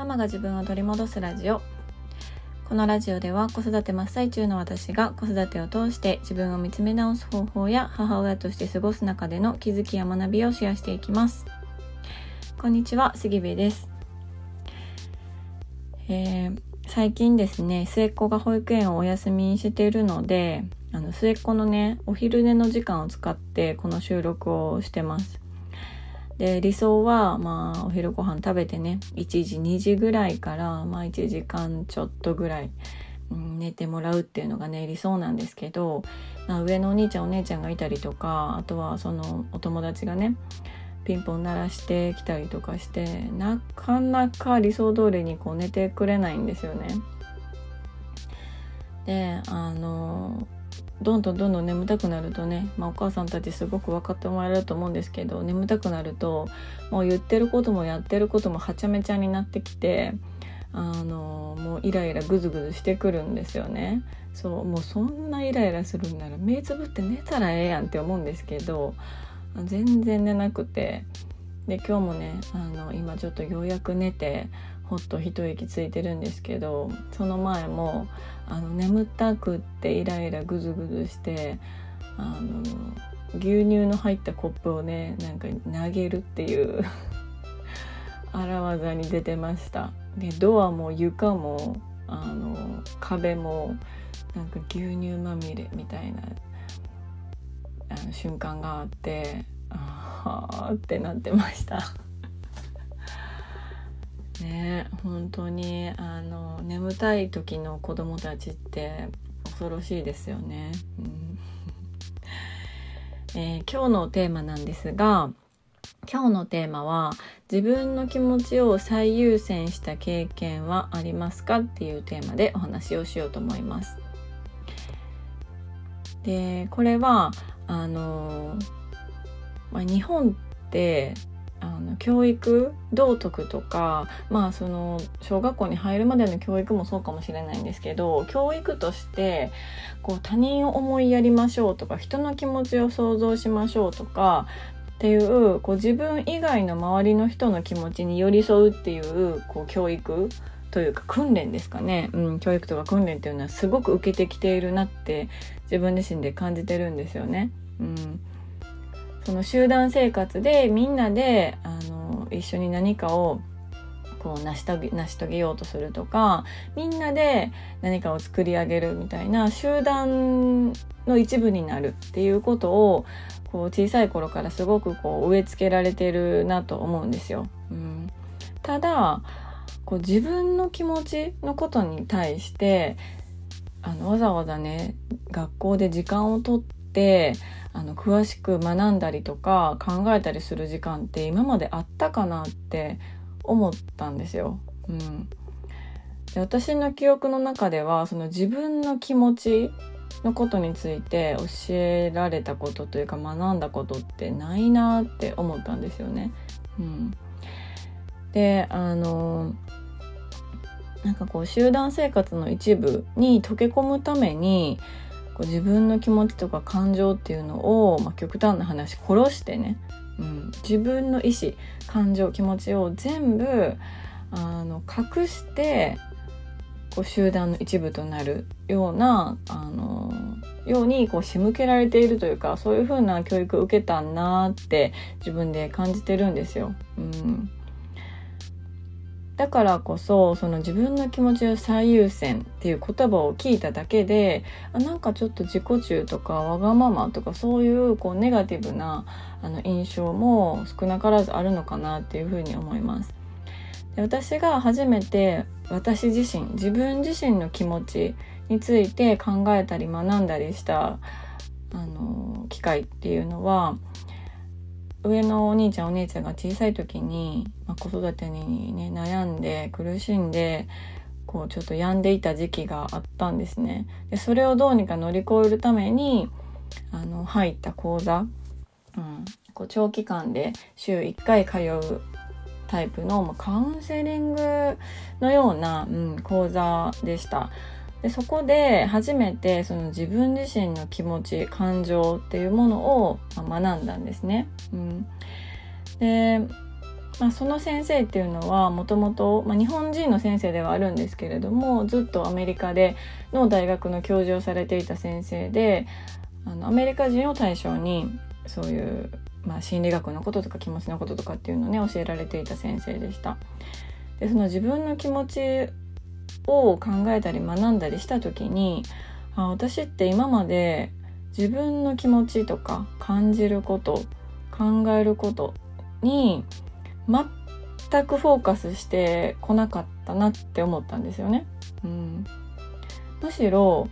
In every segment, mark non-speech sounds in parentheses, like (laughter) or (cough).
ママが自分を取り戻すラジオ。このラジオでは子育て真っ最中の私が子育てを通して自分を見つめ直す方法や母親として過ごす中での気づきや学びをシェアしていきます。こんにちは杉部です、えー、最近ですね末っ子が保育園をお休みにしているのであの末っ子のねお昼寝の時間を使ってこの収録をしてます。で理想はまあお昼ご飯食べてね1時2時ぐらいからまあ1時間ちょっとぐらい、うん、寝てもらうっていうのがね理想なんですけど、まあ、上のお兄ちゃんお姉ちゃんがいたりとかあとはそのお友達がねピンポン鳴らしてきたりとかしてなかなか理想通りにこう寝てくれないんですよね。であのどんどんどんどん眠たくなるとね、まあ、お母さんたちすごく分かってもらえると思うんですけど眠たくなるともう言ってることもやってることもはちゃめちゃになってきてあのもうイライラグズグズしてくるんですよね。そうもうそんなイライラするんなら目つぶって寝たらええやんって思うんですけど全然寝なくて。で今日もねあの今ちょっとようやく寝てほっと一息ついてるんですけどその前もあの眠たくってイライラグズグズしてあの牛乳の入ったコップをねなんか投げるっていう (laughs) 荒技に出てました。でドアも床もあの壁もなんか牛乳まみれみたいなあの瞬間があってああってなってました。ね本当にあの眠たい時の子供たちって恐ろしいですよね。うん (laughs) えー、今日のテーマなんですが今日のテーマは自分の気持ちを最優先した経験はありますかっていうテーマでお話をしようと思います。でこれはあの、まあ、日本ってあの教育道徳とかまあその小学校に入るまでの教育もそうかもしれないんですけど教育としてこう他人を思いやりましょうとか人の気持ちを想像しましょうとかっていうこう自分以外の周りの人の気持ちに寄り添うっていうこう教育というか訓練ですかね、うん、教育とか訓練っていうのはすごく受けてきているなって自分自身で感じてるんですよね。うんその集団生活でみんなであの一緒に何かをこう成し遂げ成し遂げようとするとかみんなで何かを作り上げるみたいな集団の一部になるっていうことをこう小さい頃からすごくこう植え付けられてるなと思うんですよ。うん、ただこう自分の気持ちのことに対してあのわざわざね学校で時間をとってってあの詳しく学んだりとか考えたりする時間って今まであったかなって思ったんですよ。うん、で私の記憶の中ではその自分の気持ちのことについて教えられたことというか学んだことってないなって思ったんですよね。うん、であのなんかこう集団生活の一部に溶け込むためにこう自分の気持ちとか感情っていうのを、まあ、極端な話殺してね、うん、自分の意思感情気持ちを全部あの隠してこう集団の一部となるようなあのようにこう仕向けられているというかそういう風な教育を受けたんなって自分で感じてるんですよ。うん。だからこそその自分の気持ちを最優先っていう言葉を聞いただけであなんかちょっと自己中とかわがままとかそういうこうネガティブなあの印象も少なからずあるのかなっていうふうに思います。で私が初めて私自身自分自身の気持ちについて考えたり学んだりしたあの機会っていうのは上のお兄ちゃんお姉ちゃんが小さい時に、まあ、子育てにね悩んで苦しんでこうちょっと病んでいた時期があったんですね。でそれをどうにか乗り越えるためにあの入った講座、うん、こう長期間で週1回通うタイプの、まあ、カウンセリングのような、うん、講座でした。でそこで初めてその自分自身の気持ち感情っていうものを学んだんですね。うん、でまあ、その先生っていうのはもともと日本人の先生ではあるんですけれどもずっとアメリカでの大学の教授をされていた先生であのアメリカ人を対象にそういう、まあ、心理学のこととか気持ちのこととかっていうのをね教えられていた先生でした。でその自分の気持ちを考えたり学んだりした時にあ私って今まで自分の気持ちとか感じること考えることに全くフォーカスしてこなかったなって思ったんですよね。うん、むしろ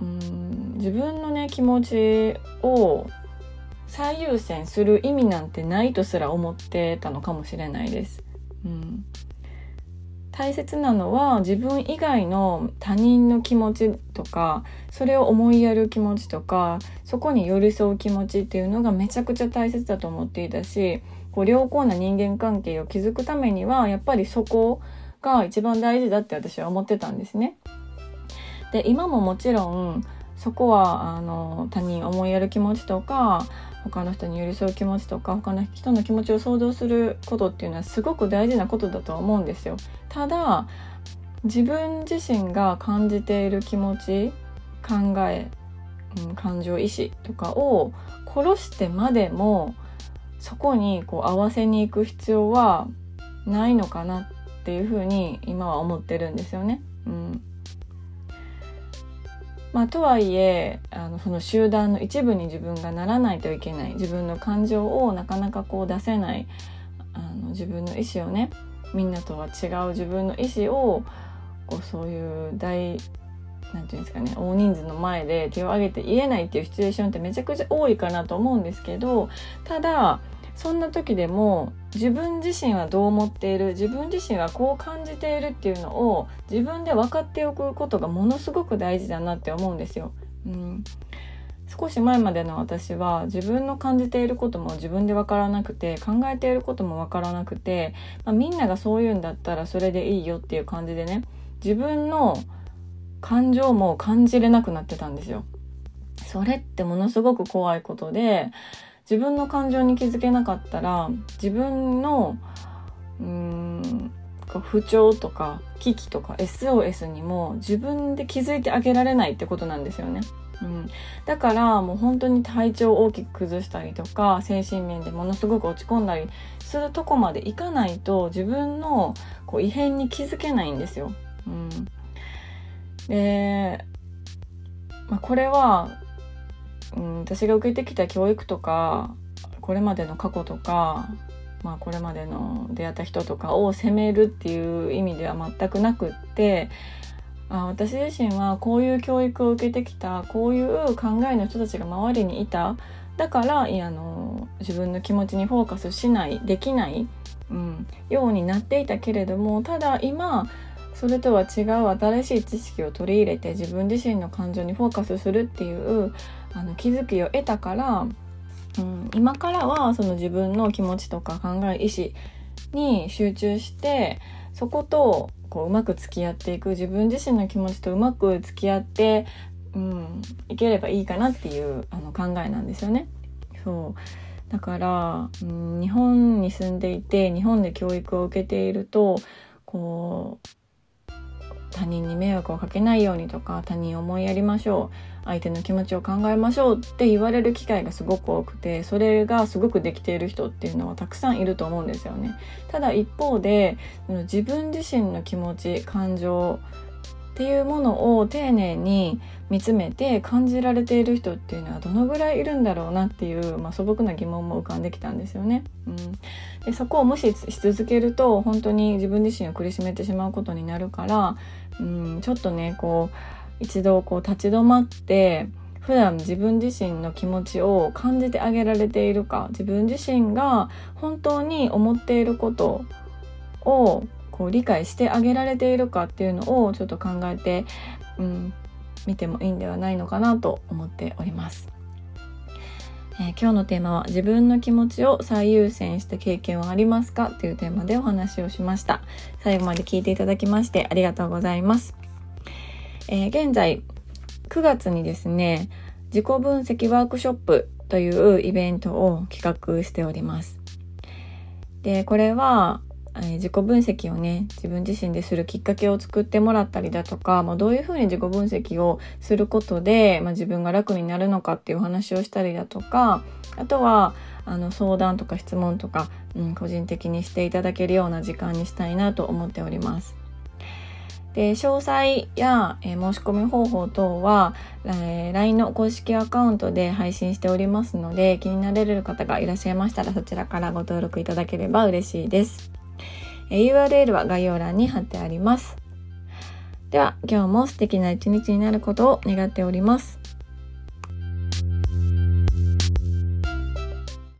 うん自分のね気持ちを最優先する意味なんてないとすら思ってたのかもしれないです。うん、大切なのは自分以外の他人の気持ちとかそれを思いやる気持ちとかそこに寄り添う気持ちっていうのがめちゃくちゃ大切だと思っていたしこう良好な人間関係を築くためにはやっぱりそこが一番大事だって私は思ってたんですね。で今ももちろんそこはあの他人思いやる気持ちとか他の人に寄り添う気持ちとか他の人の気持ちを想像することっていうのはすごく大事なことだとは思うんですよ。ただ自分自身が感じている気持ち考え、うん、感情意志とかを殺してまでもそこにこう合わせに行く必要はないのかなっていうふうに今は思ってるんですよね。まあ、とはいえあのその集団の一部に自分がならないといけない自分の感情をなかなかこう出せないあの自分の意思をねみんなとは違う自分の意思をこうそういう大なんていうんですかね大人数の前で手を挙げて言えないっていうシチュエーションってめちゃくちゃ多いかなと思うんですけどただそんな時でも自分自身はどう思っている自分自身はこう感じているっていうのを自分で分かっておくことがものすごく大事だなって思うんですよ。うん、少し前までの私は自分の感じていることも自分で分からなくて考えていることも分からなくて、まあ、みんながそう言うんだったらそれでいいよっていう感じでね自分の感情も感じれなくなってたんですよ。それってものすごく怖いことで自分の感情に気づけなかったら自分のうーん不調とか危機とか SOS にも自分で気づいてあげられないってことなんですよね。うん、だからもう本当に体調を大きく崩したりとか精神面でものすごく落ち込んだりするとこまでいかないと自分のこう異変に気づけないんですよ。うん、で、まあ、これはうん、私が受けてきた教育とかこれまでの過去とか、まあ、これまでの出会った人とかを責めるっていう意味では全くなくってあ私自身はこういう教育を受けてきたこういう考えの人たちが周りにいた。だからあの自分の気持ちにフォーカスしないできない、うん、ようになっていたけれどもただ今それとは違う新しい知識を取り入れて自分自身の感情にフォーカスするっていうあの気づきを得たから、うん、今からはその自分の気持ちとか考え意思に集中してそことこううまく付き合っていく自分自身の気持ちとうまく付き合って、うん、いければいいかなっていうあの考えなんですよね。そうだから、うん、日本に住んでいて日本で教育を受けているとこう他人に迷惑をかけないようにとか他人を思いやりましょう相手の気持ちを考えましょうって言われる機会がすごく多くてそれがすごくできている人っていうのはたくさんいると思うんですよね。ただ一方で自分自身の気持ち感情っていうものを丁寧に見つめて感じられている人っていうのはどのぐらいいるんだろうなっていう、まあ、素朴な疑問も浮かんできたんですよね。うん、でそこを無視し続けると本当に自分自身を苦しめてしまうことになるから、うん、ちょっとねこう一度こう立ち止まって普段自分自身の気持ちを感じてあげられているか自分自身が本当に思っていることをこう理解してあげられているかっていうのをちょっと考えて、うん、見てもいいんではないのかなと思っております。えー、今日のテーマは自分の気持ちを最優先した経験はありますかというテーマでお話をしました。最後まで聞いていただきましてありがとうございます。えー、現在9月にですね、自己分析ワークショップというイベントを企画しております。でこれはえ自己分析をね自分自身でするきっかけを作ってもらったりだとか、まあ、どういうふうに自己分析をすることで、まあ、自分が楽になるのかっていうお話をしたりだとかあとはあの相談とか質問とか、うん、個人的にしていただけるような時間にしたいなと思っております。で詳細や、えー、申し込み方法等は、えー、LINE の公式アカウントで配信しておりますので気になれる方がいらっしゃいましたらそちらからご登録いただければ嬉しいです。URL は概要欄に貼ってあります。では、今日も素敵な一日になることを願っております。